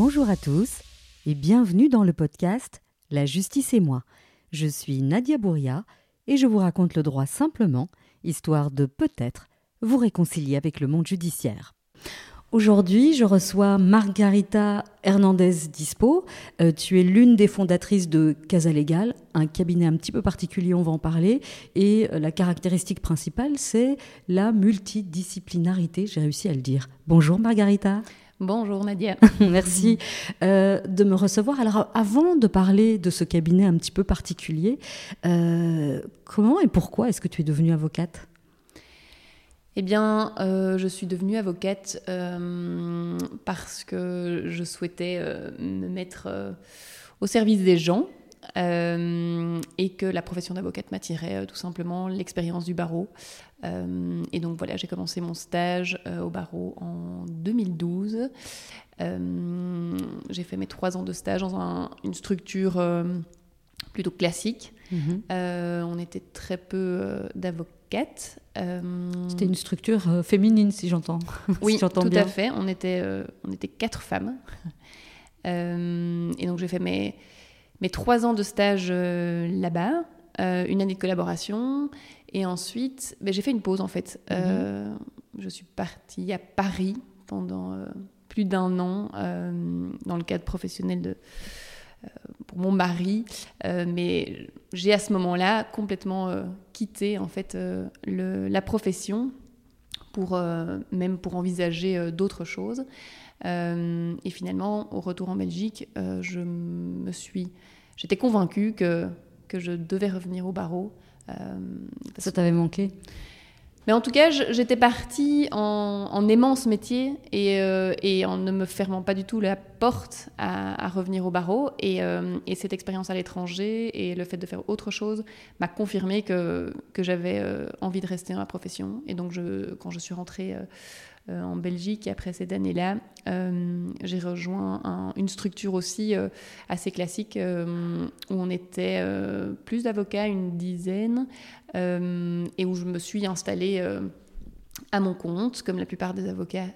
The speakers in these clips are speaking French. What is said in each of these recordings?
Bonjour à tous et bienvenue dans le podcast La justice et moi. Je suis Nadia Bouria et je vous raconte le droit simplement, histoire de peut-être vous réconcilier avec le monde judiciaire. Aujourd'hui, je reçois Margarita Hernandez Dispo. Euh, tu es l'une des fondatrices de Casa Legal, un cabinet un petit peu particulier, on va en parler. Et euh, la caractéristique principale, c'est la multidisciplinarité. J'ai réussi à le dire. Bonjour Margarita. Bonjour Nadia. Merci euh, de me recevoir. Alors avant de parler de ce cabinet un petit peu particulier, comment et pourquoi est-ce que tu es devenue avocate? Eh bien, euh, je suis devenue avocate euh, parce que je souhaitais euh, me mettre au service des gens et que la profession d'avocate m'attirait tout simplement l'expérience du barreau. et donc voilà, j'ai commencé mon stage au barreau en 2012. j'ai fait mes trois ans de stage dans une structure plutôt classique. Mhm. on était très peu d'avocats euh, C'était une structure euh, féminine, si j'entends. Oui, tout à fait. On était, euh, on était quatre femmes. et donc j'ai fait mes, mes trois ans de stage là-bas, une année de collaboration, et ensuite ben, j'ai fait une pause en fait. Mhm. je suis partie à Paris pendant plus d'un an dans le cadre professionnel de pour mon mari, mais j'ai à ce moment-là complètement euh, quitté en fait euh, la profession pour euh, même pour envisager d'autres choses. Et finalement, au retour en Belgique, je me suis, j'étais convaincue que que je devais revenir au barreau. Ça t'avait manqué? Mais en tout cas, j'étais partie en, aimant ce métier euh, et, en ne me fermant pas du tout la porte à, revenir au barreau. Euh, et, cette expérience à l'étranger et le fait de faire autre chose m'a confirmé que, que j'avais euh, envie de rester dans la profession. Et donc, je, quand je suis rentrée euh, en Belgique. Après cette année-là, euh, j'ai rejoint une structure aussi euh, assez classique où on était plus d'avocats, une dizaine, et où je me suis installée à mon compte, comme la plupart des avocats.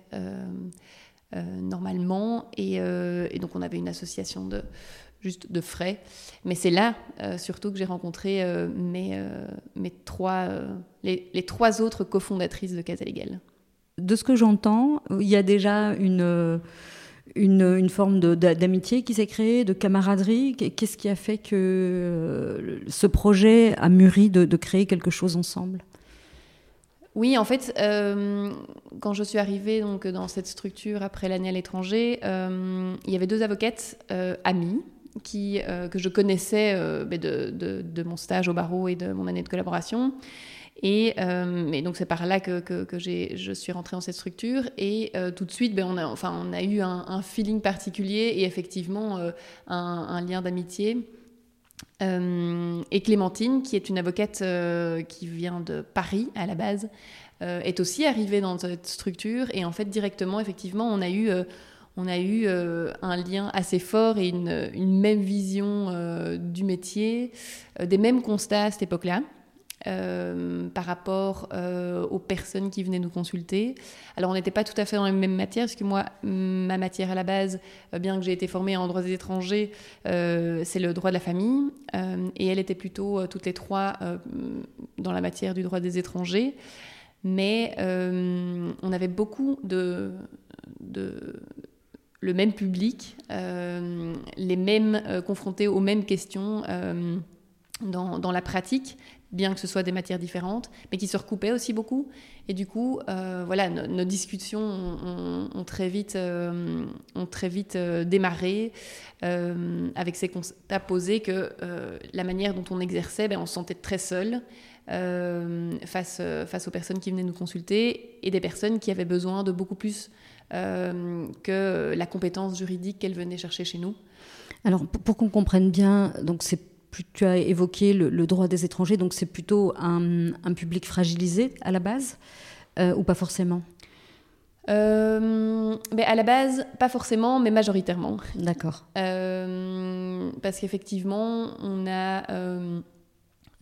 normalement et, donc on avait une association de juste de frais mais c'est là surtout que j'ai rencontré mes, mes trois les, les, trois autres cofondatrices de Casa Legal de ce que j'entends, il y a déjà une, forme d'amitié qui s'est créée, de camaraderie. Qu'est-ce qui a fait que euh, ce projet a mûri de, créer quelque chose ensemble? Oui, en fait, euh, quand je suis arrivée donc, dans cette structure après l'année à l'étranger, euh, il y avait deux avocates amies que je connaissais de, de, mon stage au barreau et de mon année de collaboration et, euh, donc c'est par là que, je suis rentrée dans cette structure. Et euh, tout de suite, ben, on, a, eu un, feeling particulier et effectivement euh, un, lien d'amitié. et Clémentine, qui est une avocate qui vient de Paris à la base, est aussi arrivée dans cette structure. Et en fait, directement, effectivement, on a eu un lien assez fort et une même vision du métier, des mêmes constats à cette époque-là. Euh, par rapport euh, aux personnes qui venaient nous consulter. Alors on n'était pas tout à fait dans les mêmes matières, parce que moi, ma matière à la base, euh, bien que j'ai été formée en droit des étrangers, c'est le droit de la famille, et elle était plutôt toutes les trois dans la matière du droit des étrangers. Mais on avait beaucoup de, de le même public, les mêmes confrontés aux mêmes questions dans, dans, la pratique, bien que ce soit des matières différentes, mais qui se recoupaient aussi beaucoup. Et du coup, euh, voilà, nos, discussions ont, très vite, euh, euh, démarré avec ces constats posés que la manière dont on exerçait, ben, on se sentait très seul face, face aux personnes qui venaient nous consulter et des personnes qui avaient besoin de beaucoup plus que la compétence juridique qu'elles venaient chercher chez nous. Alors, pour qu'on comprenne bien, donc c'est tu as évoqué le, droit des étrangers, donc c'est plutôt un, public fragilisé à la base euh, ou pas forcément euh, mais à la base, pas forcément, mais majoritairement. D'accord. Euh, parce qu'effectivement, on a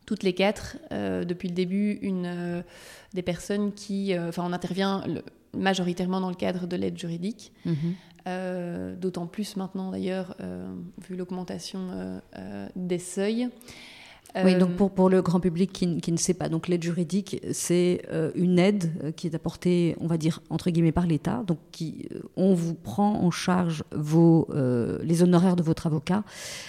toutes les quatre, depuis le début, une, des personnes qui. Enfin, on intervient majoritairement dans le cadre de l'aide juridique. Mhm. D'autant plus maintenant d'ailleurs, vu l'augmentation des seuils. Oui, donc euh, pour, pour le grand public qui, qui ne sait pas, donc l'aide juridique, c'est euh, une aide euh, qui est apportée, on va dire, entre guillemets, par l'État. Donc, qui, on vous prend en charge vos, les honoraires de votre avocat.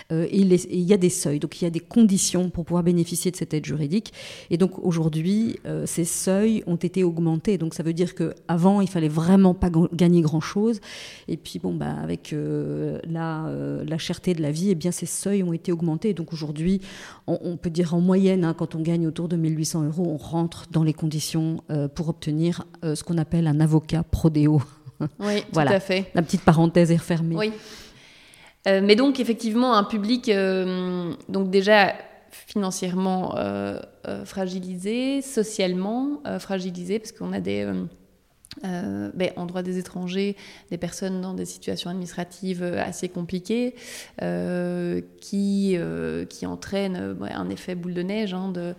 et il y a des seuils, donc il y a des conditions pour pouvoir bénéficier de cette aide juridique. Et donc, aujourd'hui, ces seuils ont été augmentés. Donc, ça veut dire qu'avant, il fallait vraiment pas gagner grand-chose. Et puis, bon, bah, avec la, la cherté de la vie, eh bien, ces seuils ont été augmentés. Donc, aujourd'hui, on on peut dire en moyenne, hein, quand on gagne autour de 1800 euros, on rentre dans les conditions euh, pour obtenir euh, ce qu'on appelle un avocat prodéo. Oui, tout à fait. La petite parenthèse est refermée. Oui. Euh, mais donc, effectivement, un public, donc déjà financièrement fragilisé, socialement fragilisé, parce qu'on a des euh, ben, en droit des étrangers, des personnes dans des situations administratives euh, assez compliquées euh, qui, qui entraînent un effet boule de neige, hein, de,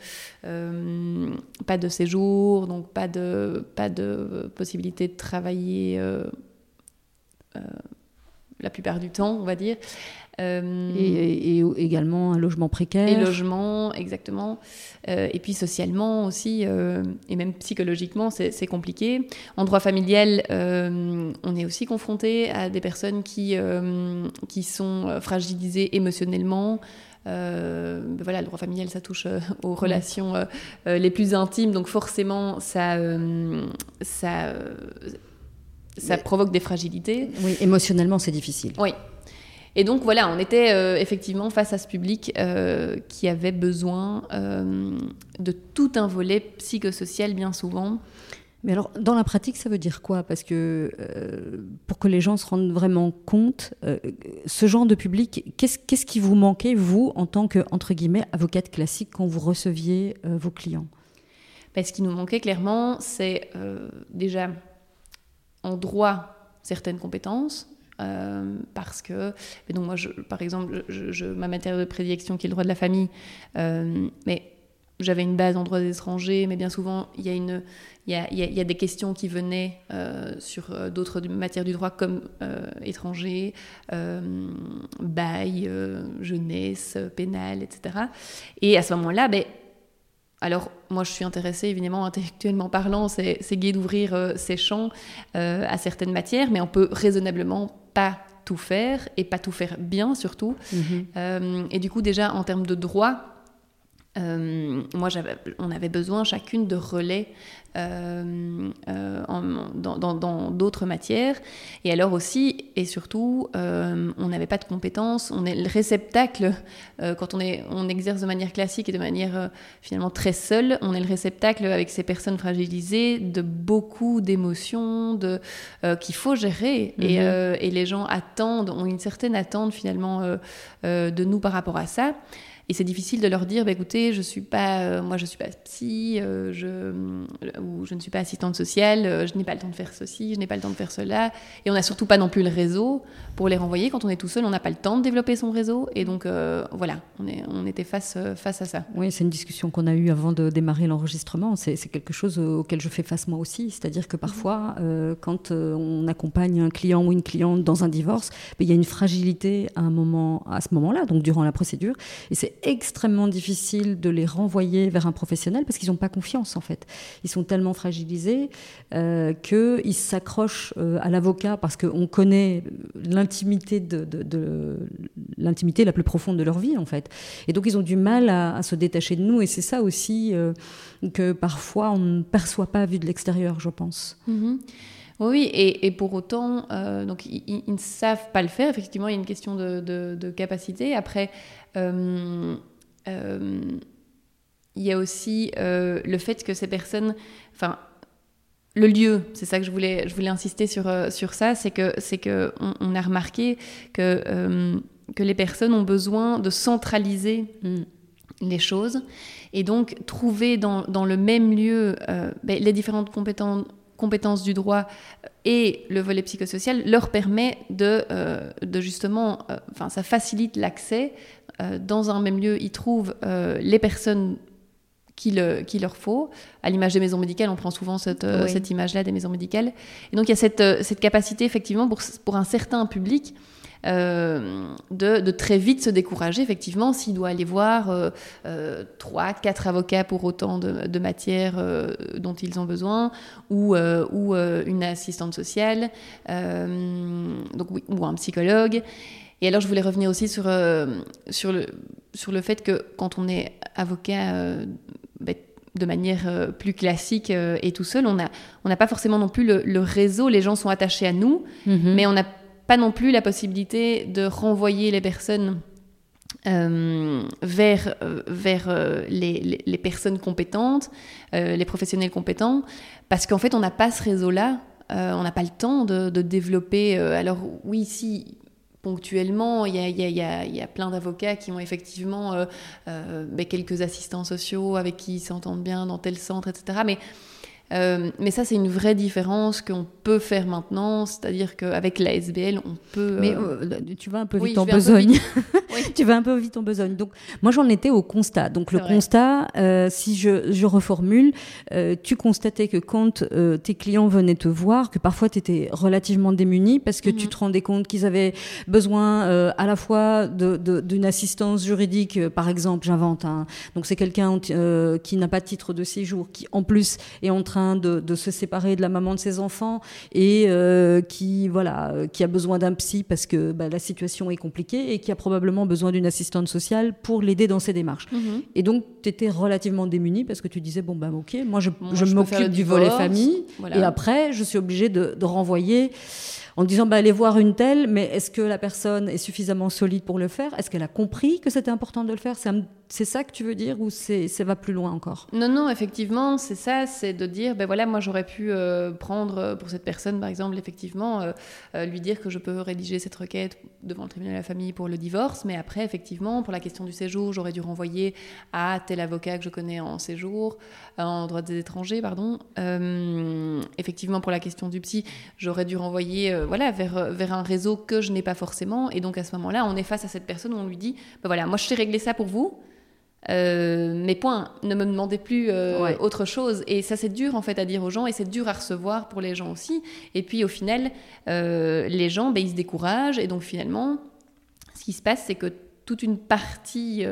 pas de séjour, donc pas de, pas de possibilité de travailler la plupart du temps, on va dire. Euh, et, également un logement précaire. Et logement, exactement. Euh, et puis socialement aussi, euh, et même psychologiquement, c'est compliqué. En droit familial, on est aussi confronté à des personnes qui, qui sont fragilisées émotionnellement. voilà, le droit familial, ça touche aux relations les plus intimes, donc forcément, ça, ça, ça provoque des fragilités. Oui, émotionnellement, c'est difficile. Oui, et donc voilà, on était euh, effectivement face à ce public euh, qui avait besoin euh, de tout un volet psychosocial bien souvent. Mais alors, dans la pratique, ça veut dire quoi? Parce que pour que les gens se rendent vraiment compte, ce genre de public, qu'est-ce qui vous manquait, vous, en tant que, entre guillemets, avocate classique, quand vous receviez vos clients? Ben, Ce qui nous manquait clairement, c'est déjà en droit certaines compétences, euh, parce que, donc moi, je, par exemple, je, ma matière de prédilection qui est le droit de la famille, euh, mais j'avais une base en droit des étrangers, mais bien souvent, il y a, une, il y y a des questions qui venaient euh, sur d'autres matières du droit comme étranger, bail, jeunesse, pénal, etc. Et à ce moment-là, ben, alors, moi, je suis intéressée, évidemment, intellectuellement parlant, c'est gai d'ouvrir ces champs à certaines matières, mais on peut raisonnablement pas tout faire et pas tout faire bien surtout. Mhm. Euh, et du coup déjà en termes de droit, euh, moi, on avait besoin chacune de relais euh, euh, dans d'autres matières. Et alors aussi, et surtout, on n'avait pas de compétences. On est le réceptacle, quand on, est, on exerce de manière classique et de manière finalement très seule, on est le réceptacle avec ces personnes fragilisées de beaucoup d'émotions de qu'il faut gérer. et, mhm. et, les gens attendent, ont une certaine attente finalement de nous par rapport à ça. Et c'est difficile de leur dire, bah, écoutez, je suis pas, euh, moi je suis pas psy, euh, je, euh, ou je ne suis pas assistante sociale, je n'ai pas le temps de faire ceci, je n'ai pas le temps de faire cela. Et on n'a surtout pas non plus le réseau pour les renvoyer. Quand on est tout seul, on n'a pas le temps de développer son réseau. Et donc voilà, on, est, on était face, face à ça. Oui, c'est une discussion qu'on a eue avant de démarrer l'enregistrement. C'est quelque chose auquel je fais face moi aussi. C'est-à-dire que parfois, quand on accompagne un client ou une cliente dans un divorce, ben, il y a une fragilité à, un moment, à ce moment-là, donc durant la procédure. Et c'est extrêmement difficile de les renvoyer vers un professionnel parce qu'ils n'ont pas confiance en fait. Ils sont tellement fragilisés euh, qu'ils s'accrochent euh, à l'avocat parce qu'on connaît l'intimité de, l'intimité la plus profonde de leur vie en fait. Et donc ils ont du mal à, se détacher de nous et c'est ça aussi euh, que parfois on ne perçoit pas vu de l'extérieur, je pense. Mm-hmm. Oui, et, pour autant, donc ils, ne savent pas le faire. Effectivement, il y a une question de, capacité. Après, euh, euh, il y a aussi euh, le fait que ces personnes, enfin, le lieu, c'est ça que je voulais, je voulais insister sur, sur ça, c'est que c'est que on, a remarqué que que les personnes ont besoin de centraliser mm. les choses et donc trouver dans, dans le même lieu ben, les différentes compétences compétences du droit et le volet psychosocial leur permet de, de justement, enfin, ça facilite l'accès euh, dans un même lieu, ils trouvent euh, les personnes qu'il leur faut. À l'image des maisons médicales, on prend souvent cette, cette image-là des maisons médicales. Et donc il y a cette, cette capacité effectivement pour, pour un certain public euh, de, très vite se décourager, effectivement, s'il doit aller voir euh, euh, trois, quatre avocats pour autant de, de matières dont ils ont besoin, ou, ou une assistante sociale, donc, ou un psychologue. Et alors, je voulais revenir aussi sur, sur, le, sur le fait que quand on est avocat, ben, de manière plus classique et tout seul, on n'a on pas forcément non plus le, réseau, les gens sont attachés à nous, mm-hmm. mais on n'a pas non plus la possibilité de renvoyer les personnes euh, vers, euh, vers euh, les, les, personnes compétentes, les professionnels compétents, parce qu'en fait, on n'a pas ce réseau-là, on n'a pas le temps de, de développer. alors oui, si ponctuellement, il y a, plein d'avocats qui ont effectivement ben, quelques assistants sociaux avec qui ils s'entendent bien dans tel centre, etc. Mais euh, mais ça, c'est une vraie différence qu'on peut faire maintenant, c'est-à-dire qu'avec la SBL, on peut. Mais euh, euh, tu vas un peu vite en besogne. tu vas un peu vite en besogne. Donc, moi, j'en étais au constat. Donc, le constat, si je, je reformule, tu constatais que quand tes clients venaient te voir, que parfois tu étais relativement démuni parce que tu mhm. te rendais compte qu'ils avaient besoin à la fois d'une assistance juridique, par exemple, j'invente. Hein. Donc, c'est quelqu'un qui n'a pas de titre de séjour, qui en plus est en train de, se séparer de la maman de ses enfants et euh, qui voilà qui a besoin d'un psy parce que bah, la situation est compliquée et qui a probablement besoin d'une assistante sociale pour l'aider dans ses démarches. Mhm. Et donc tu étais relativement démunie parce que tu disais bon ben ok moi je, m'occupe du volet famille et après je suis obligée de, de renvoyer en disant bah, allez voir une telle, mais est-ce que la personne est suffisamment solide pour le faire? Est-ce qu'elle a compris que c'était important de le faire? C'est ça que tu veux dire ou ça va plus loin encore? Non, non, effectivement, c'est ça, c'est de dire ben voilà, moi j'aurais pu euh, prendre euh, pour cette personne, par exemple, effectivement, euh, lui dire que je peux rédiger cette requête devant le tribunal de la famille pour le divorce, mais après, effectivement, pour la question du séjour, j'aurais dû renvoyer à tel avocat que je connais en séjour, en droit des étrangers, pardon. effectivement, pour la question du psy, j'aurais dû renvoyer voilà, vers, vers un réseau que je n'ai pas forcément. Et donc à ce moment-là, on est face à cette personne où on lui dit, bah voilà, moi je sais régler ça pour vous. Euh, mais point, ne me demandez plus autre chose. Et ça, c'est dur en fait à dire aux gens et c'est dur à recevoir pour les gens aussi. Et puis au final, les gens, ben, ils se découragent et donc finalement, ce qui se passe, c'est que toute une partie,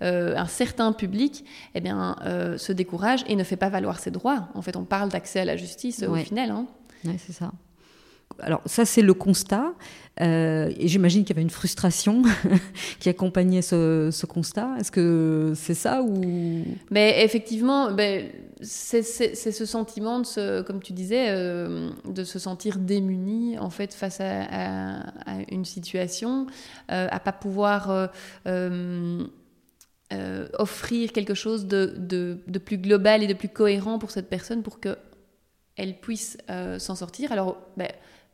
un certain public, eh bien, se décourage et ne fait pas valoir ses droits. En fait, on parle d'accès à la justice au final. Hein. c'est ça alors ça c'est le constat, euh, et j'imagine qu'il y avait une frustration qui accompagnait ce, constat. Est-ce que c'est ça ou? Mais effectivement, ben, c'est ce sentiment, de comme tu disais, euh, de se sentir démuni en fait face à, une situation, euh, à pas pouvoir offrir quelque chose de, de, plus global et de plus cohérent pour cette personne pour que elle puisse s'en sortir. Alors, ben,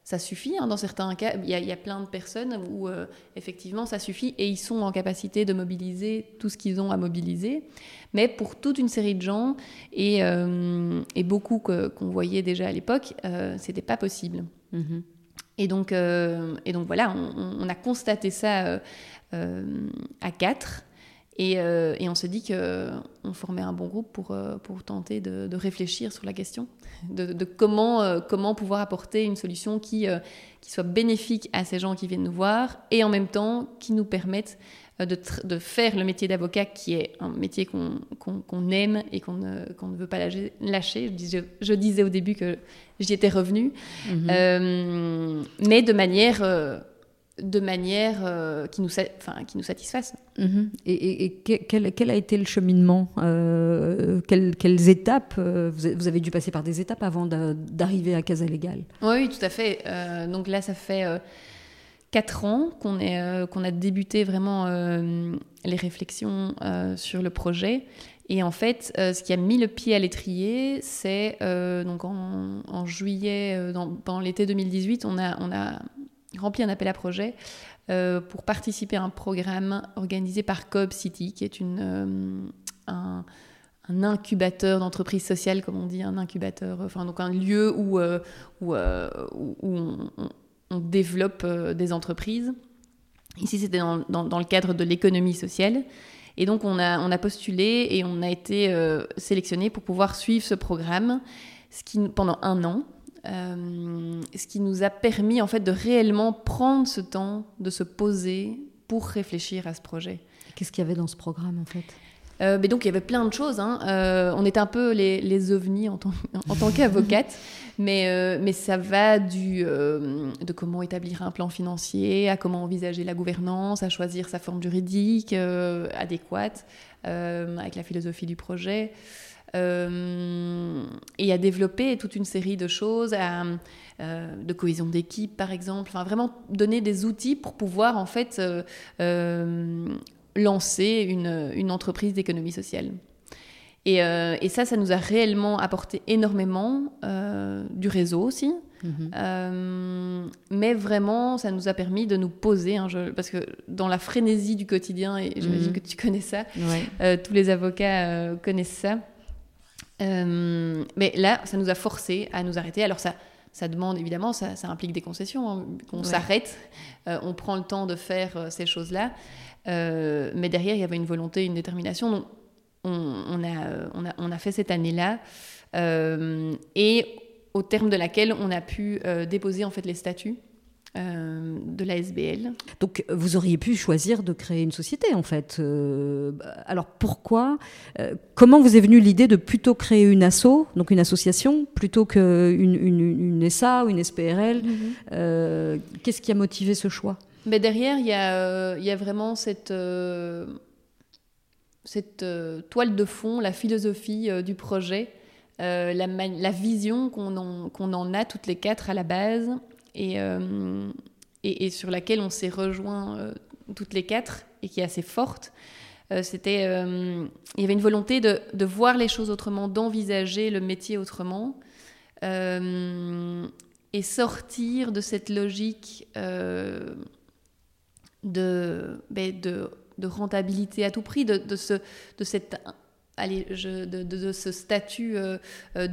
ça suffit. Hein, dans certains cas, il y, a plein de personnes où euh, effectivement ça suffit et ils sont en capacité de mobiliser tout ce qu'ils ont à mobiliser. Mais pour toute une série de gens et, euh, et beaucoup qu'on voyait déjà à l'époque, euh, c'était pas possible. Mm-hmm. Et donc, euh, et donc voilà, on, on a constaté ça à quatre. Et, on se dit qu'on formait un bon groupe pour, pour tenter de, réfléchir sur la question, de, comment, euh, comment pouvoir apporter une solution qui, qui soit bénéfique à ces gens qui viennent nous voir et en même temps qui nous permette de, de faire le métier d'avocat qui est un métier qu'on aime et qu'on ne, ne, veut pas lâcher. Je disais, je disais, au début que j'y étais revenue, mm-hmm. mais de manière de manière euh, qui, nous enfin, qui nous satisfasse. Mhm. Et, quel, quel, a été le cheminement euh, quelles, étapes euh, vous, avez dû passer par des étapes avant d'arriver à Casa Légale oui, tout à fait. donc là, ça fait quatre ans qu'on a débuté vraiment les réflexions sur le projet. Et en fait, ce qui a mis le pied à l'étrier, c'est donc en, juillet, dans, pendant l'été 2018, on a, on a rempli un appel à projet euh, pour participer à un programme organisé par Coop City, qui est une, euh, un, incubateur d'entreprise sociale, comme on dit, un incubateur, enfin donc un lieu où, euh, où, on, développe des entreprises. Ici, c'était dans, dans, le cadre de l'économie sociale. Et donc on a, on a postulé et on a été sélectionné pour pouvoir suivre ce programme ce qui, pendant un an. Ce qui nous a permis en fait de réellement prendre ce temps de se poser pour réfléchir à ce projet. Qu'est-ce qu'il y avait dans ce programme en fait? Euh, mais donc il y avait plein de choses. Hein. Euh, on était un peu les, les ovnis en tant, en tant qu'avocate, mais, euh, mais ça va du, de comment établir un plan financier, à comment envisager la gouvernance, à choisir sa forme juridique adéquate avec la philosophie du projet. et à développer toute une série de choses, de cohésion d'équipe par exemple, enfin vraiment donner des outils pour pouvoir en fait lancer une, une entreprise d'économie sociale. Et, euh, et, ça, ça nous a réellement apporté énormément euh, du réseau aussi. Mhm. Euh, mais vraiment, ça nous a permis de nous poser, hein, parce que dans la frénésie du quotidien, et j'imagine mhm. que tu connais ça, tous les avocats connaissent ça. mais là, ça nous a forcé à nous arrêter. Alors ça, ça demande évidemment, ça, ça implique des concessions, hein, qu'on s'arrête, on prend le temps de faire ces choses-là. Euh, mais derrière, il y avait une volonté, une détermination. Donc, on, a, on, a, on a, fait cette année-là. Euh, et au terme de laquelle on a pu euh, déposer en fait les statuts. de la SBL. Donc vous auriez pu choisir de créer une société en fait. alors pourquoi Comment vous est venue l'idée de plutôt créer une asso, donc une association, plutôt qu'une une, une, SA ou une SPRL mm-hmm. Qu'est-ce qui a motivé ce choix? Mais derrière, il y, il y a vraiment cette, euh, cette euh, toile de fond, la philosophie euh, du projet, la, vision qu'on en, en, a toutes les quatre à la base et, et, sur laquelle on s'est rejoint toutes les quatre et qui est assez forte. C'était, il y avait une volonté de, de, voir les choses autrement, d'envisager le métier autrement et sortir de cette logique de, ben, de, rentabilité à tout prix, de, ce, de cette allez, je, statut euh, euh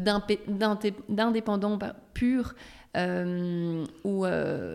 d'indépendant pur euh,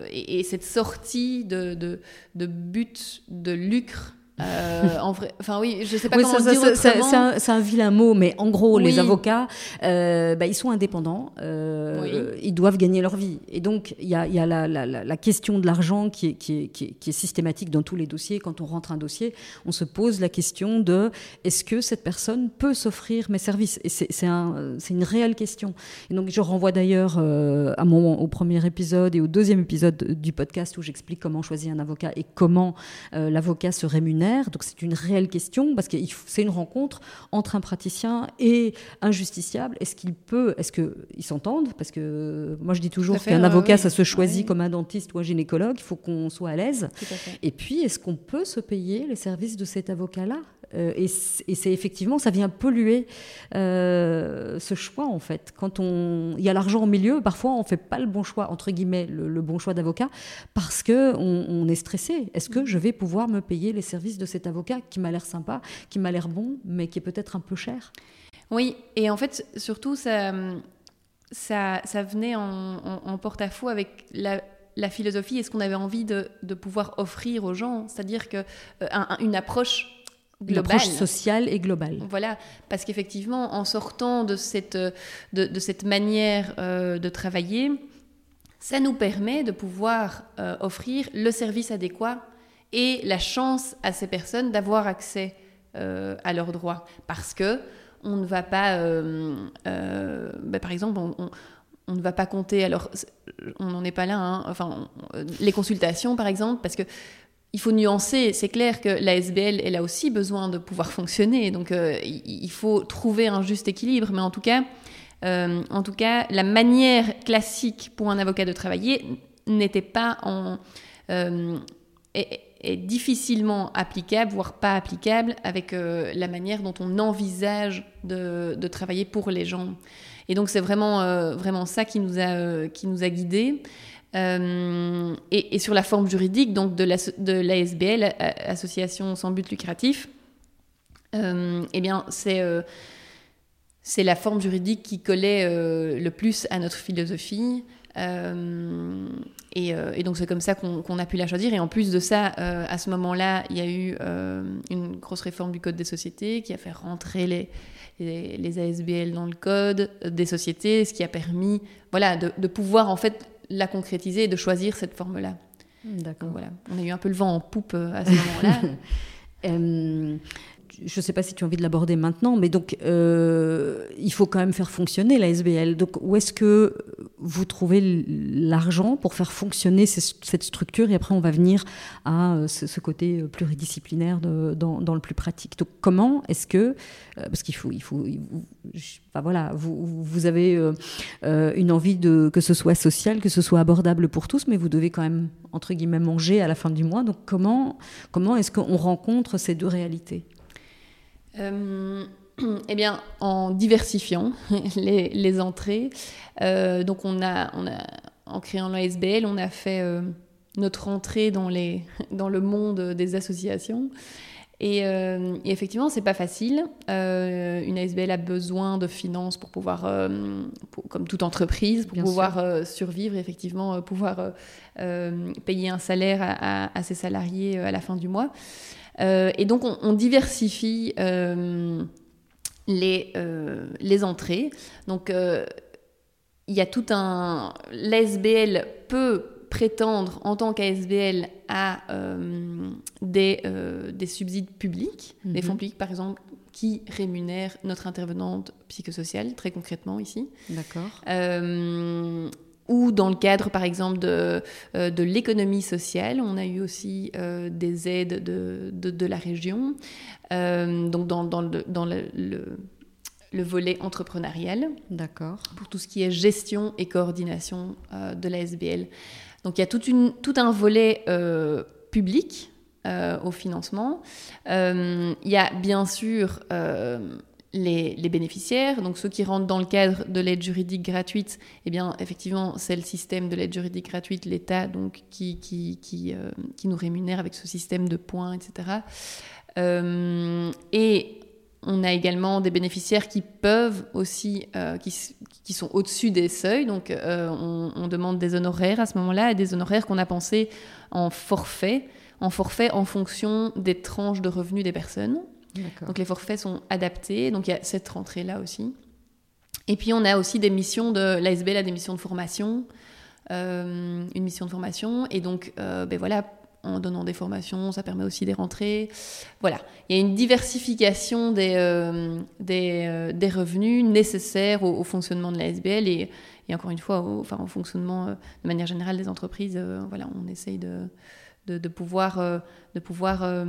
et, et, cette sortie de but de lucre euh, en vrai, enfin oui, je sais pas comment ça, dire C'est un, vilain mot, mais en gros, les avocats, euh, bah, ils sont indépendants, euh, ils doivent gagner leur vie. Et donc, il y a, y a la, la, la, question de l'argent qui est, qui, est, qui, est, systématique dans tous les dossiers. Quand on rentre un dossier, on se pose la question de est-ce que cette personne peut s'offrir mes services? Et c'est un, une réelle question. Et donc, je renvoie d'ailleurs à mon, au premier épisode et au deuxième épisode du podcast où j'explique comment choisir un avocat et comment l'avocat se rémunère donc c'est une réelle question parce que c'est une rencontre entre un praticien et un justiciable. Est-ce qu'il peut, est-ce qu'ils s'entendent? Parce que moi je dis toujours qu'un avocat ça se choisit comme un dentiste ou un gynécologue. Il faut qu'on soit à l'aise. Et puis est-ce qu'on peut se payer les services de cet avocat-là? Euh, et c'est effectivement, ça vient polluer euh, ce choix en fait. Quand on, il y a l'argent au milieu, parfois on fait pas le bon choix entre guillemets, le, bon choix d'avocat parce que on, est stressé. Est-ce que je vais pouvoir me payer les services de cet avocat qui m'a l'air sympa, qui m'a l'air bon, mais qui est peut-être un peu cher Oui, et en fait surtout ça, ça, ça venait en, porte-à-faux avec la, la philosophie et ce qu'on avait envie de, de, pouvoir offrir aux gens, c'est-à-dire que euh, une approche globale. sociale et globale. Voilà, parce qu'effectivement, en sortant de cette, de, cette manière euh, de travailler, ça nous permet de pouvoir euh, offrir le service adéquat et la chance à ces personnes d'avoir accès euh, à leurs droits. Parce que on ne va pas, bah, par exemple, on, ne va pas compter, alors on n'en est pas là, hein, enfin, les consultations par exemple, parce que il faut nuancer. C'est clair que la SBL, elle a aussi besoin de pouvoir fonctionner. Donc, euh, il faut trouver un juste équilibre. Mais en tout cas, euh, en tout cas, la manière classique pour un avocat de travailler n'était pas en euh, est, difficilement applicable, voire pas applicable, avec la manière dont on envisage de, de, travailler pour les gens. Et donc, c'est vraiment vraiment ça qui nous a qui nous a guidés. Euh, et, sur la forme juridique donc de l'ASBL, Association sans but lucratif, euh, eh bien c'est euh, c'est la forme juridique qui collait le plus à notre philosophie. Et, donc c'est comme ça qu'on a pu la choisir. Et en plus de ça, à ce moment-là, il y a eu une grosse réforme du Code des sociétés qui a fait rentrer les, les, ASBL dans le code des sociétés, ce qui a permis voilà, de, de pouvoir en fait la concrétiser et de choisir cette forme-là. D'accord. Voilà, on a eu un peu le vent en poupe à ce moment-là. Euh, je ne sais pas si tu as envie de l'aborder maintenant, mais donc euh, il faut quand même faire fonctionner la SBL. Donc où est-ce que vous trouvez l'argent pour faire fonctionner cette structure Et après, on va venir à euh, ce, côté pluridisciplinaire dans, le plus pratique. Donc comment est-ce que, euh, parce qu'il faut, il faut, voilà, vous, vous avez une envie de que ce soit social, que ce soit abordable pour tous, mais vous devez quand même entre guillemets manger à la fin du mois. Donc comment comment est-ce qu'on rencontre ces deux réalités? euh, eh bien, en diversifiant les, entrées. Euh, donc, on a, on a, en créant l'ASBL, on a fait euh, notre entrée dans, les, dans le monde des associations. Et, et effectivement, c'est pas facile. une ASBL a besoin de finances pour pouvoir, comme toute entreprise, pour pouvoir survivre et effectivement pouvoir payer un salaire à, à, ses salariés à la fin du mois. Euh, et donc, on, diversifie euh, les, euh, les entrées. Donc, il y a tout un... L'ASBL peut prétendre en tant qu'ASBL à des, des, subsides publics, des fonds mhm. publics par exemple, qui rémunèrent notre intervenante psychosociale, très concrètement ici. D'accord ou dans le cadre, par exemple, de, euh, de l'économie sociale. On a eu aussi euh, des aides de, de, la région, euh, donc dans, dans, le, dans le, le, volet entrepreneurial. D'accord. Pour tout ce qui est gestion et coordination de la SBL. Donc il y a toute une, tout un volet public au financement. il y a bien sûr les, bénéficiaires, donc ceux qui rentrent dans le cadre de l'aide juridique gratuite, eh bien, effectivement, c'est le système de l'aide juridique gratuite, l'État, donc, qui, qui, qui, euh, qui, nous rémunère avec ce système de points, etc. Euh, et on a également des bénéficiaires qui peuvent aussi, euh, qui, qui, sont au-dessus des seuils, donc on, demande des honoraires à ce moment-là, et des honoraires qu'on a pensé en forfait, en forfait en fonction des tranches de revenus des personnes. Donc les forfaits sont adaptés, donc il y a cette rentrée-là aussi. Et puis on a aussi des missions de l'ASBL a des missions de formation, euh, une mission de formation, et donc euh, ben voilà, en donnant des formations, ça permet aussi des rentrées. Voilà, il y a une diversification des, euh, des, revenus nécessaires au, fonctionnement de l'ASBL et, et encore une fois, au, enfin, au fonctionnement de manière générale des entreprises. voilà, on essaye de, de, pouvoir, de pouvoir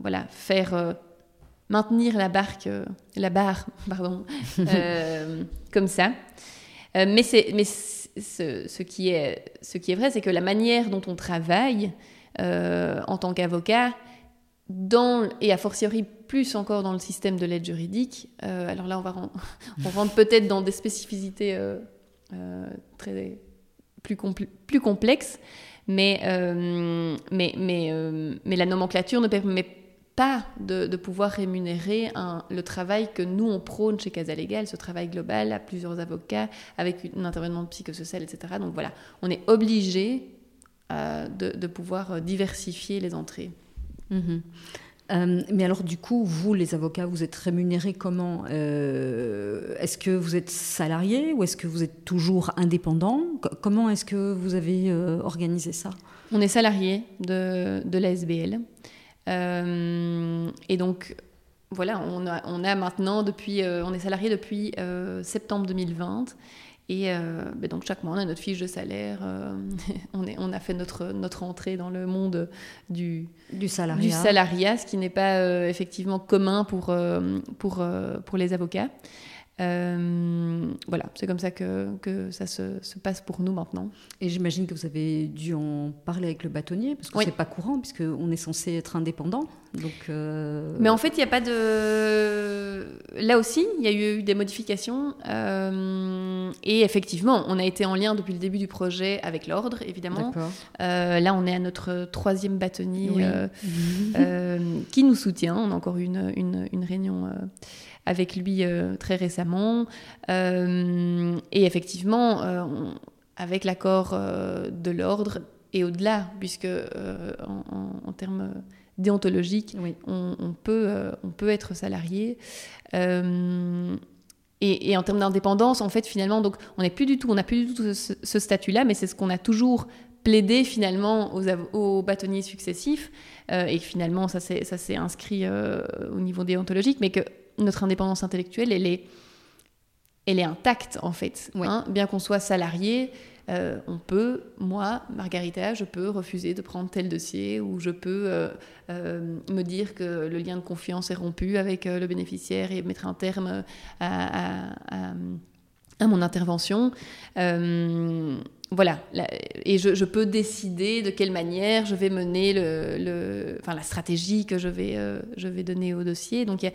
voilà, faire euh, maintenir la barque, euh, la barre, pardon, comme ça. mais c'est, mais ce, qui est, ce qui est vrai, c'est que la manière dont on travaille en tant qu'avocat, dans, et a fortiori plus encore dans le système de l'aide juridique, alors là on, va on rentre peut-être dans des spécificités très, plus, plus complexes, mais, euh, mais, mais, euh, mais la nomenclature ne permet pas de, pouvoir rémunérer le travail que nous, on prône chez Casa Légal, ce travail global à plusieurs avocats, avec une intervenante psychosociale, etc. Donc voilà, on est obligé euh, de, pouvoir diversifier les entrées. Mm-hmm. Euh, mais alors, du coup, vous, les avocats, vous êtes rémunérés comment euh, Est-ce que vous êtes salarié ou est-ce que vous êtes toujours indépendant Comment est-ce que vous avez euh, organisé ça? On est salarié de, de la SBL. et donc, voilà, on on est salarié depuis septembre 2020. Et euh, ben donc chaque mois, on a notre fiche de salaire, euh, on, est, on a fait notre, notre entrée dans le monde du, du, salariat. du salariat, ce qui n'est pas euh, effectivement commun pour, pour, pour les avocats. Voilà, c'est comme ça que, que ça se, se, passe pour nous maintenant. Et j'imagine que vous avez dû en parler avec le bâtonnier, parce que c'est pas courant, puisqu'on est censé être indépendant. Donc, euh, Mais en fait, il n'y a pas de. Là aussi, il y a eu des modifications. Euh, et effectivement, on a été en lien depuis le début du projet avec l'ordre, évidemment. là, on est à notre troisième bâtonnier qui nous soutient. On a encore une, une, une réunion avec lui euh, très récemment. Euh, et effectivement, euh, avec l'accord de l'ordre et au-delà, puisque en, termes déontologiques, on, peut, on peut être salarié. Et, en termes d'indépendance, en fait, finalement, donc, on n'est plus du tout, on n'a plus du tout ce, statut-là, mais c'est ce qu'on a toujours plaidé finalement aux, aux bâtonniers successifs, euh, et finalement, ça s'est inscrit euh, au niveau déontologique, mais que notre indépendance intellectuelle, elle est, elle est intacte, en fait. Hein. bien qu'on soit salarié, euh, on peut, moi, Margarita, je peux refuser de prendre tel dossier ou je peux euh, euh, me dire que le lien de confiance est rompu avec le bénéficiaire et mettre un terme à, mon intervention. voilà, et je, peux décider de quelle manière je vais mener le, la stratégie que je vais, je vais donner au dossier. Donc,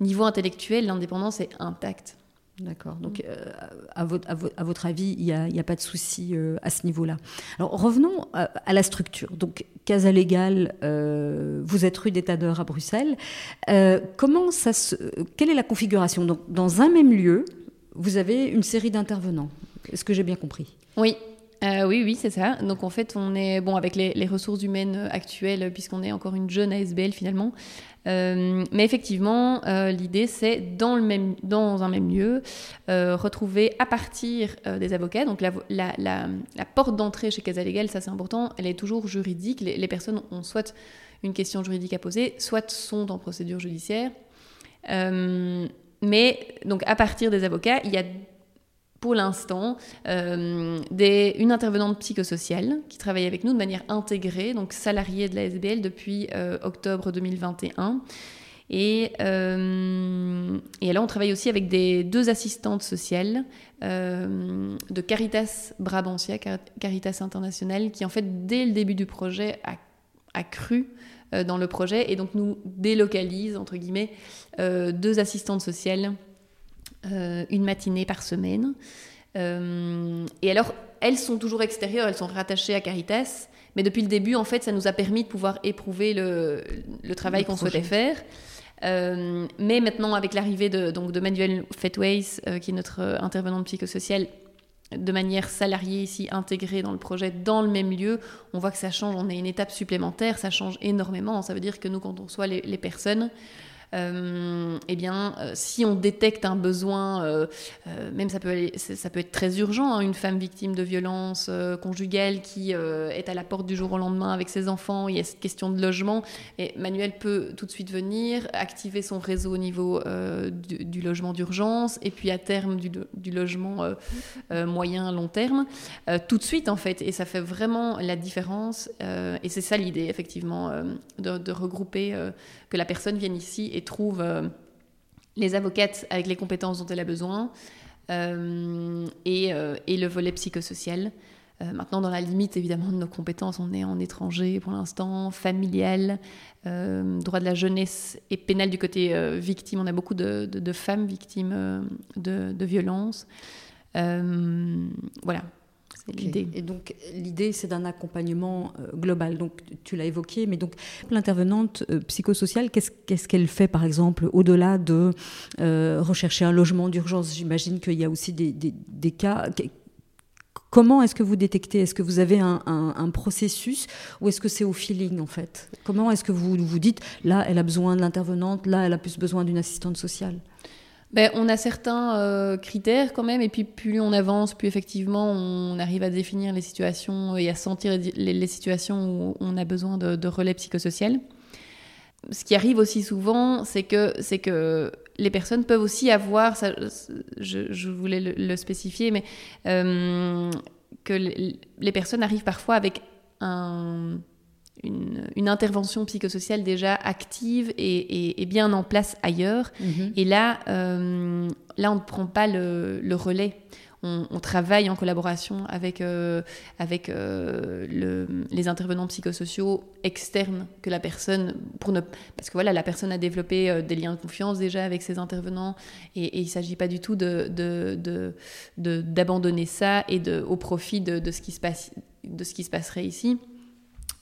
niveau intellectuel, l'indépendance est intacte. D'accord. Donc, mm. euh, à, votre, à, votre, avis, il n'y a, a, pas de souci euh, à ce niveau-là. Alors, revenons à, la structure. Donc, Casa Légale, euh, vous êtes rue des Tadeurs à Bruxelles. comment ça se, quelle est la configuration? Donc, dans un même lieu, vous avez une série d'intervenants. Est-ce que j'ai bien compris? Oui. Oui, oui, c'est ça. Donc en fait, on est bon avec les, ressources humaines actuelles, puisqu'on est encore une jeune ASBL finalement. Euh, mais effectivement, euh, l'idée, c'est dans, le même, dans un même lieu, euh, retrouver à partir des avocats. Donc la, la, la, porte d'entrée chez Casa Legal, ça c'est important, elle est toujours juridique. Les, les, personnes ont soit une question juridique à poser, soit sont en procédure judiciaire. mais donc à partir des avocats, il y a pour l'instant euh, une intervenante psychosociale qui travaille avec nous de manière intégrée, donc salariée de la SBL depuis euh, octobre 2021. Et, euh, là, on travaille aussi avec des deux assistantes sociales de Caritas Brabantia, Caritas International, qui en fait, dès le début du projet, a, cru dans le projet et donc nous délocalise, entre guillemets, deux assistantes sociales une matinée par semaine. Euh, et alors, elles sont toujours extérieures, elles sont rattachées à Caritas, mais depuis le début, en fait, ça nous a permis de pouvoir éprouver le, travail qu'on souhaitait faire. Euh, mais maintenant, avec l'arrivée de, donc, de Manuel Fetways, qui est notre intervenante psychosociale, de manière salariée ici, intégrée dans le projet, dans le même lieu, on voit que ça change, on est une étape supplémentaire, ça change énormément. Ça veut dire que nous, quand on reçoit les personnes, euh, eh bien, euh, si on détecte un besoin, euh, même ça peut, être très urgent, hein, une femme victime de violence conjugale qui est à la porte du jour au lendemain avec ses enfants, il y a cette question de logement, et Manuel peut tout de suite venir, activer son réseau au niveau du, logement d'urgence, et puis à terme du, logement moyen, long terme, tout de suite en fait, et ça fait vraiment la différence, et c'est ça l'idée effectivement, de, regrouper, que la personne vienne ici et trouve euh, les avocates avec les compétences dont elle a besoin euh, et, euh, et, le volet psychosocial. maintenant, dans la limite évidemment de nos compétences, on est en étranger pour l'instant, familial, droit de la jeunesse et pénal du côté victime. On a beaucoup de, de, femmes victimes de, de violences. voilà, et donc l'idée, c'est d'un accompagnement euh, global. Donc tu l'as évoqué, mais donc l'intervenante euh, psychosociale, qu'est-ce qu'elle fait par exemple au-delà de euh, rechercher un logement d'urgence? J'imagine qu'il y a aussi des, des, cas. Comment est-ce que vous détectez? Est-ce que vous avez un, un, processus ou est-ce que c'est au feeling en fait? Comment est-ce que vous vous dites là, elle a besoin de l'intervenante, là, elle a plus besoin d'une assistante sociale? Ben, on a certains euh, critères quand même, et puis plus on avance, plus effectivement on arrive à définir les situations et à sentir les, situations où on a besoin de, relais psychosocial. Ce qui arrive aussi souvent, c'est que, les personnes peuvent aussi avoir, je, voulais le, spécifier, mais euh, que les personnes arrivent parfois avec un une, intervention psychosociale déjà active et, bien en place ailleurs. Mhm. Et là, euh, là, on ne prend pas le, relais. On, travaille en collaboration avec, euh, avec euh, le, les intervenants psychosociaux externes que la personne, pour ne, parce que voilà, la personne a développé des liens de confiance déjà avec ses intervenants et, il ne s'agit pas du tout d'abandonner de, de, ça et de, au profit de, ce qui se passe, de ce qui se passerait ici.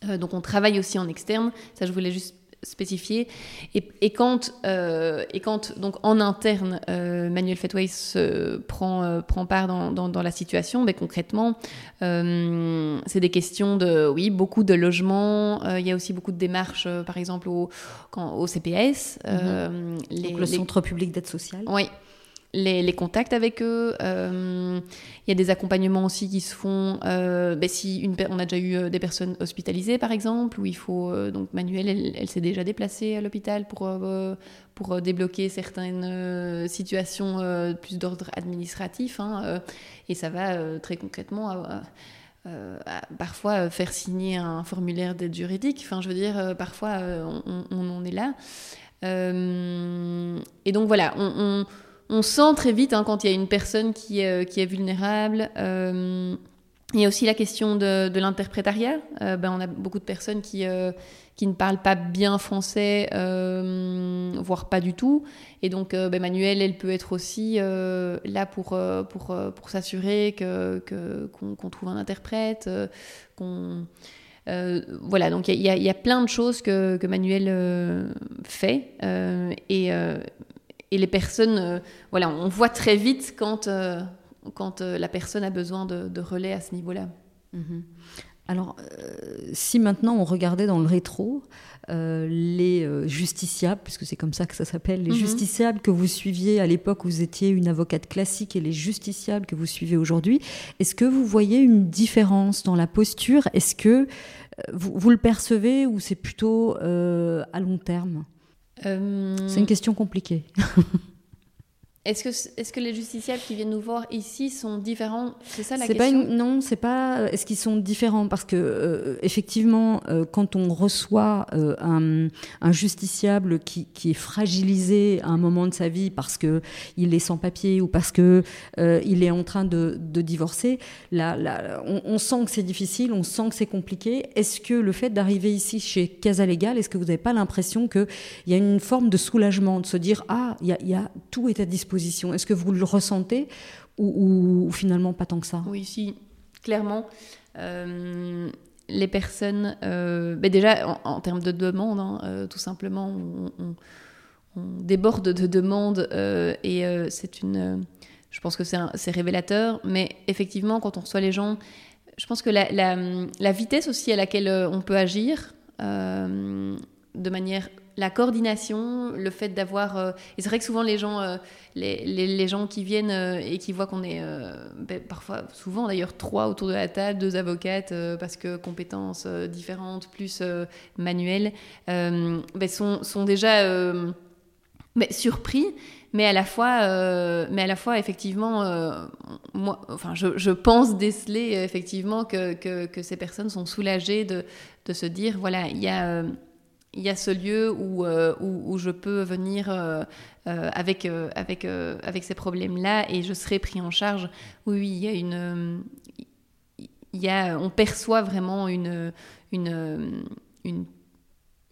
Euh, donc on travaille aussi en externe. Ça, je voulais juste spécifié. Et, quand, et quand donc en interne, Manuel Fetway se prend, prend part dans, dans, la situation, mais ben, concrètement, c'est des questions de, oui, beaucoup de logements. il y a aussi beaucoup de démarches, par exemple, au, quand, au CPS. Mhm. donc le Centre public d'aide sociale. Oui les, contacts avec eux. Euh, il y a des accompagnements aussi qui se font. Euh, ben si une, on a déjà eu euh, des personnes hospitalisées, par exemple, où il faut. donc, Manuel, elle, s'est déjà déplacée à l'hôpital pour, pour débloquer certaines situations plus d'ordre administratif. Hein, et ça va très concrètement. parfois faire signer un formulaire d'aide juridique. Enfin, je veux dire, parfois on, en est là. et donc voilà, on sent très vite hein, quand il y a une personne qui, euh, est vulnérable. Euh, il y a aussi la question de, l'interprétariat. Euh, ben, on a beaucoup de personnes qui, ne parlent pas bien français, voire pas du tout. Et donc, ben, Manuel, elle peut être aussi là pour, s'assurer qu'on que, trouve un interprète, qu'on... voilà, donc il y, a plein de choses que, que Manuel fait. et, et les personnes, euh, voilà, on voit très vite quand, euh, quand euh, la personne a besoin de, relais à ce niveau-là. Mhm. Alors, si maintenant on regardait dans le rétro, les justiciables, puisque c'est comme ça que ça s'appelle, les mhm. justiciables que vous suiviez à l'époque où vous étiez une avocate classique et les justiciables que vous suivez aujourd'hui, est-ce que vous voyez une différence dans la posture? Est-ce que vous, vous, le percevez ou c'est plutôt à long terme? Euh, C'est une question compliquée. Est-ce que, est que les justiciables qui viennent nous voir ici sont différents? C'est ça la question? pas Non, c'est pas. Euh, est-ce qu'ils sont différents? Parce que euh, effectivement, euh, quand on reçoit un, un, justiciable qui, qui, est fragilisé à un moment de sa vie parce que il est sans papier ou parce que il est en train de, de divorcer, là, là on, on, sent que c'est difficile, on sent que c'est compliqué. Est-ce que le fait d'arriver ici chez Casa Legal, est-ce que vous n'avez pas l'impression qu'il y a une forme de soulagement, de se dire ah, y a, y a, tout est à disposition est-ce que vous le ressentez ou, finalement pas tant que ça? Oui, si, clairement. Euh, les personnes, euh, ben déjà en, termes de demande, hein, euh, tout simplement, on, déborde de demandes et c'est une. je pense que c'est révélateur, mais effectivement, quand on reçoit les gens, je pense que la vitesse aussi à laquelle on peut agir de manière la coordination, le fait d'avoir. Euh, et c'est vrai que souvent les gens, euh, les, gens qui viennent euh, et qui voient qu'on est ben, parfois, souvent d'ailleurs, trois autour de la table, deux avocates, parce que compétences différentes, plus manuelles, ben, sont, sont, déjà ben, surpris. Mais à la fois, mais à la fois effectivement, moi, enfin, je, pense déceler effectivement que, que, ces personnes sont soulagées de, de se dire, voilà, il y a il y a ce lieu où, euh, où, je peux venir euh, euh, avec, avec, avec ces problèmes-là et je serai pris en charge. Oui, il y a une. Il y a, on perçoit vraiment une, une, une,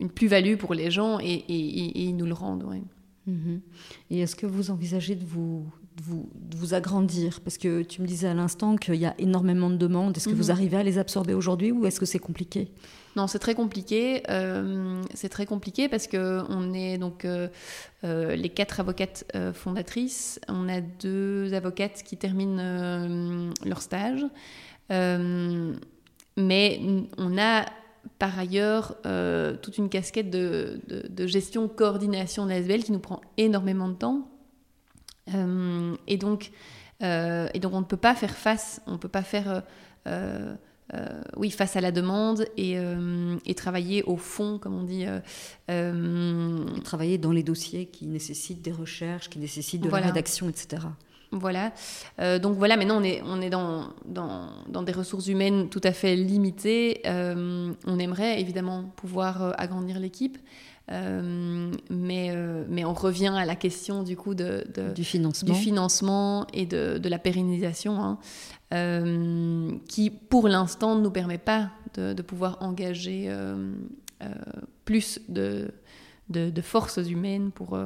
une plus-value pour les gens et, et, ils nous le rendent. Mhm. Et est-ce que vous envisagez de vous, de vous, de vous, agrandir? Parce que tu me disais à l'instant qu'il y a énormément de demandes. Est-ce que vous mhm. arrivez à les absorber aujourd'hui ou est-ce que c'est compliqué? Non, c'est très compliqué. Euh, c'est très compliqué parce que on est donc euh, euh, les quatre avocates fondatrices. On a deux avocates qui terminent leur stage, mais on a par ailleurs toute une casquette de, gestion, coordination de l'ASBL qui nous prend énormément de temps. et donc, et donc on ne peut pas faire face, on ne peut pas faire euh, oui, face à la demande et, euh, travailler au fond, comme on dit. Euh, travailler dans les dossiers qui nécessitent des recherches, qui nécessitent de la rédaction, etc. Voilà. donc voilà, maintenant on est, on est dans, dans, des ressources humaines tout à fait limitées. on aimerait évidemment pouvoir agrandir l'équipe. Mais, mais on revient à la question du coup de, du, financement. du financement et de, de la pérennisation. Hein. Euh, qui pour l'instant ne nous permet pas de, pouvoir engager euh, euh, plus de, de, forces humaines pour,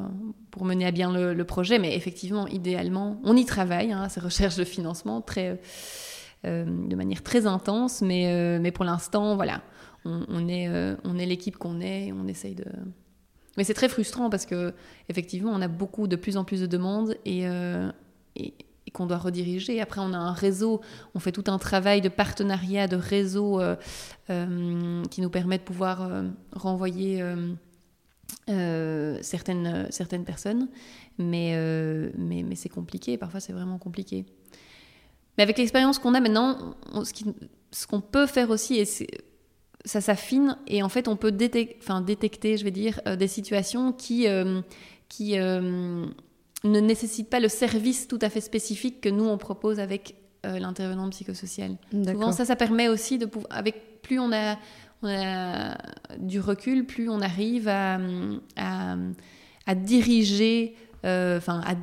pour mener à bien le, projet. Mais effectivement, idéalement, on y travaille, hein, ces recherches de financement, très, de manière très intense, mais, mais pour l'instant, voilà. On, est, on est l'équipe qu'on est et on essaye de. Mais c'est très frustrant parce que effectivement, on a beaucoup de plus en plus de demandes et, et qu'on doit rediriger. Après, on a un réseau, on fait tout un travail de partenariat, de réseau euh, euh, qui nous permet de pouvoir euh, renvoyer certaines, certaines personnes. Mais, mais, mais c'est compliqué, parfois c'est vraiment compliqué. Mais avec l'expérience qu'on a maintenant, ce qu'on peut faire aussi, et ça s'affine, et en fait on peut détecter, je vais dire, des situations qui... qui ne nécessite pas le service tout à fait spécifique que nous on propose avec euh, l'intervenant psychosocial. Souvent ça, ça permet aussi de pouvoir, avec plus on a, on a du recul, plus on arrive à, à, diriger, euh, enfin à,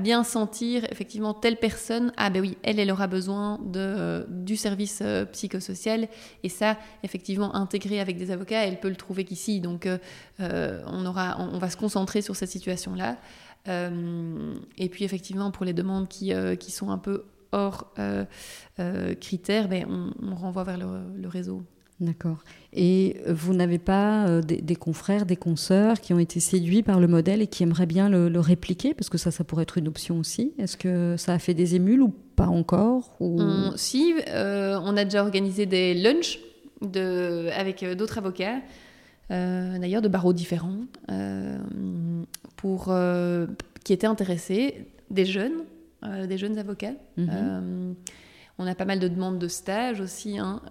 bien sentir effectivement telle personne, ah ben oui, elle, elle aura besoin de, euh, du service psychosocial et ça, effectivement, intégré avec des avocats, elle peut le trouver qu'ici. Donc on, aura, on va se concentrer sur cette situation-là. Euh, et puis effectivement, pour les demandes qui, euh, qui sont un peu hors euh, critères, ben, on, renvoie vers le, réseau. D'accord. Et vous n'avez pas des, confrères, des consoeurs qui ont été séduits par le modèle et qui aimeraient bien le, répliquer? Parce que ça, ça pourrait être une option aussi. Est-ce que ça a fait des émules ou pas encore ou... Si, on a déjà organisé des lunchs de, avec d'autres avocats, d'ailleurs de barreaux différents pour, euh, qui étaient intéressés, des jeunes, euh, des jeunes avocats. Mhm. Euh, on a pas mal de demandes de stage aussi. Hein.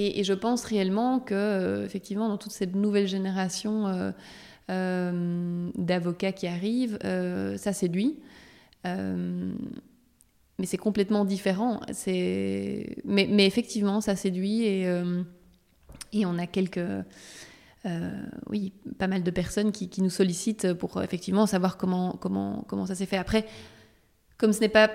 Et, je pense réellement que, effectivement, dans toute cette nouvelle génération d'avocats qui arrivent, ça séduit. mais c'est complètement différent. Mais, mais, effectivement, ça séduit et, et on a quelques euh, oui, pas mal de personnes qui, nous sollicitent pour euh, effectivement savoir comment, comment, comment ça s'est fait. Après, comme ce n'est pas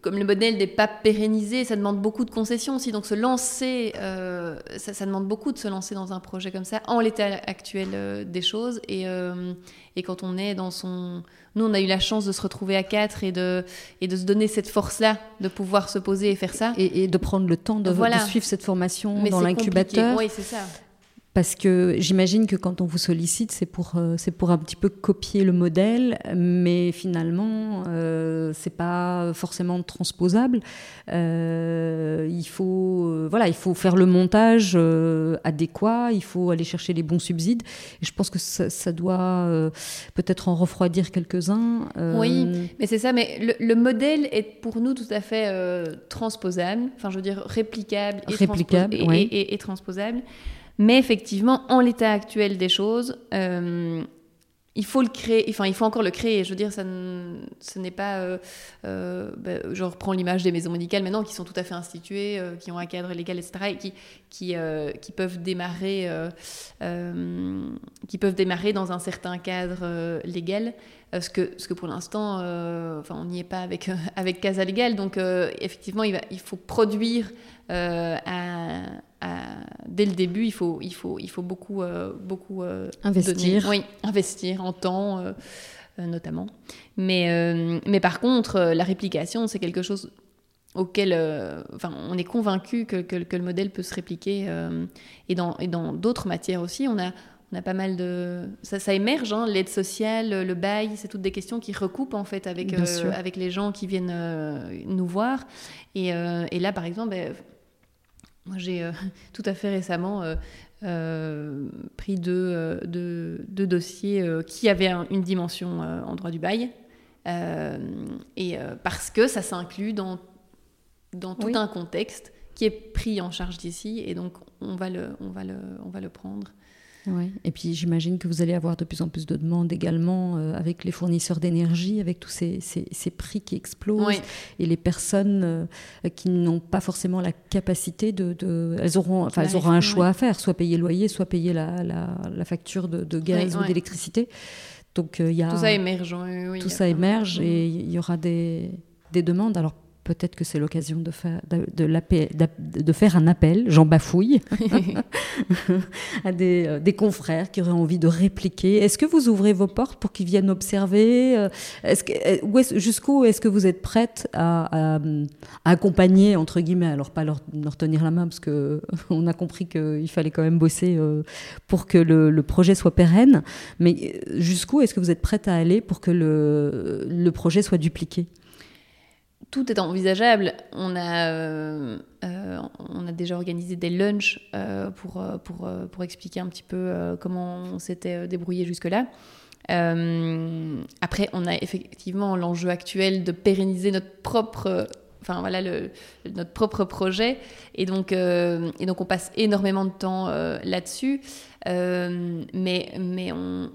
comme le modèle n'est pas pérennisé, ça demande beaucoup de concessions aussi. Donc se lancer, euh, ça, demande beaucoup de se lancer dans un projet comme ça en l'état actuel des choses. Et, et, quand on est dans son... Nous, on a eu la chance de se retrouver à quatre et de, et de se donner cette force-là, de pouvoir se poser et faire ça. Et, de prendre le temps de, de suivre cette formation dans l'incubateur. Oui, c'est ça. Parce que j'imagine que quand on vous sollicite, c'est pour, euh, c'est pour un petit peu copier le modèle, mais finalement, euh, c'est pas forcément transposable. Euh, il, faut, euh, voilà, il faut faire le montage adéquat, il faut aller chercher les bons subsides. Et je pense que ça, ça doit peut-être en refroidir quelques-uns. Oui, mais c'est ça. Mais le, le, modèle est pour nous tout à fait transposable, enfin, je veux dire réplicable et, réplicable, et, et, et transposable. Mais effectivement, en l'état actuel des choses, euh, il faut le créer, enfin il faut encore le créer. Je veux dire, ce n'est pas, euh, euh, bah, je reprends l'image des maisons médicales maintenant qui sont tout à fait instituées, qui ont un cadre légal, etc., et qui peuvent démarrer, qui peuvent démarrer dans un certain cadre légal. Ce que, ce que pour l'instant, enfin, on n'y est pas avec, avec Casa Légal. Donc, effectivement, il, il faut produire à, dès le début, il faut, il faut, il faut beaucoup, euh, beaucoup euh, investir. Oui, investir en temps euh, notamment. Mais, mais par contre, la réplication, c'est quelque chose auquel enfin, on est convaincu que, que, le modèle peut se répliquer. et dans et dans d'autres matières aussi, on a, on a pas mal de... Ça, ça émerge, hein, l'aide sociale, le bail, c'est toutes des questions qui recoupent en fait avec, avec les gens qui viennent nous voir. Et, et, là, par exemple... Moi, j'ai euh, tout à fait récemment euh, euh, pris deux, dossiers qui avaient une dimension en droit du bail. et parce que ça s'inclut dans, dans tout un contexte qui est pris en charge d'ici. Et donc, on va le, on va le, on va le prendre. Oui. Et puis j'imagine que vous allez avoir de plus en plus de demandes également euh, avec les fournisseurs d'énergie, avec tous ces, ces, prix qui explosent et les personnes euh, qui n'ont pas forcément la capacité de, de elles auront, enfin elles auront un choix à faire, soit payer le loyer, soit payer la, la, facture de, de gaz ou d'électricité. Donc euh, y a tout ça émerge, tout ça émerge et il y aura des, des demandes. Alors peut-être que c'est l'occasion de faire, de, de, faire un appel, j'en bafouille, à des, des, confrères qui auraient envie de répliquer. Est-ce que vous ouvrez vos portes pour qu'ils viennent observer est-ce que, est, Jusqu'où est-ce que vous êtes prête à, accompagner, entre guillemets, alors pas leur, leur tenir la main, parce qu'on a compris qu'il fallait quand même bosser pour que le, le projet soit pérenne, mais jusqu'où est-ce que vous êtes prête à aller pour que le, le projet soit dupliqué? Tout est envisageable. On a, euh, euh, on a déjà organisé des lunchs euh, pour, pour, pour, expliquer un petit peu comment on s'était débrouillé jusque-là. après, on a effectivement l'enjeu actuel de pérenniser notre propre, enfin voilà, notre propre projet, et donc, et donc on passe énormément de temps là-dessus. mais mais on,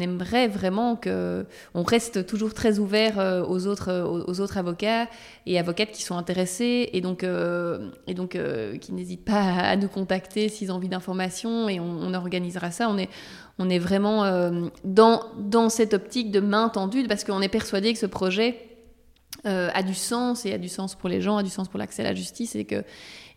aimerait vraiment que on reste toujours très ouvert euh, aux autres, euh, aux, autres avocats et avocates qui sont intéressés et donc, euh, et donc qui n'hésitent pas à, nous contacter s'ils ont envie d'informations et on, organisera ça. On est, on est vraiment dans, dans cette optique de main tendue parce qu'on est persuadé que ce projet a du sens et a du sens pour les gens, a du sens pour l'accès à la justice et que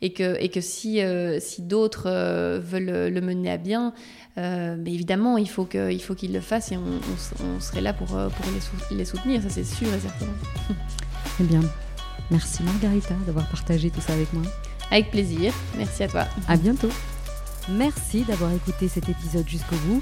et que, et que si, euh, si d'autres euh, veulent le mener à bien, euh, mais évidemment, il faut qu'ils faut le fassent et on, serait là pour, pour les, les, soutenir, ça c'est sûr et certain. Eh bien, merci Margarita d'avoir partagé tout ça avec moi. Avec plaisir, merci à toi. À bientôt. Merci d'avoir écouté cet épisode jusqu'au bout.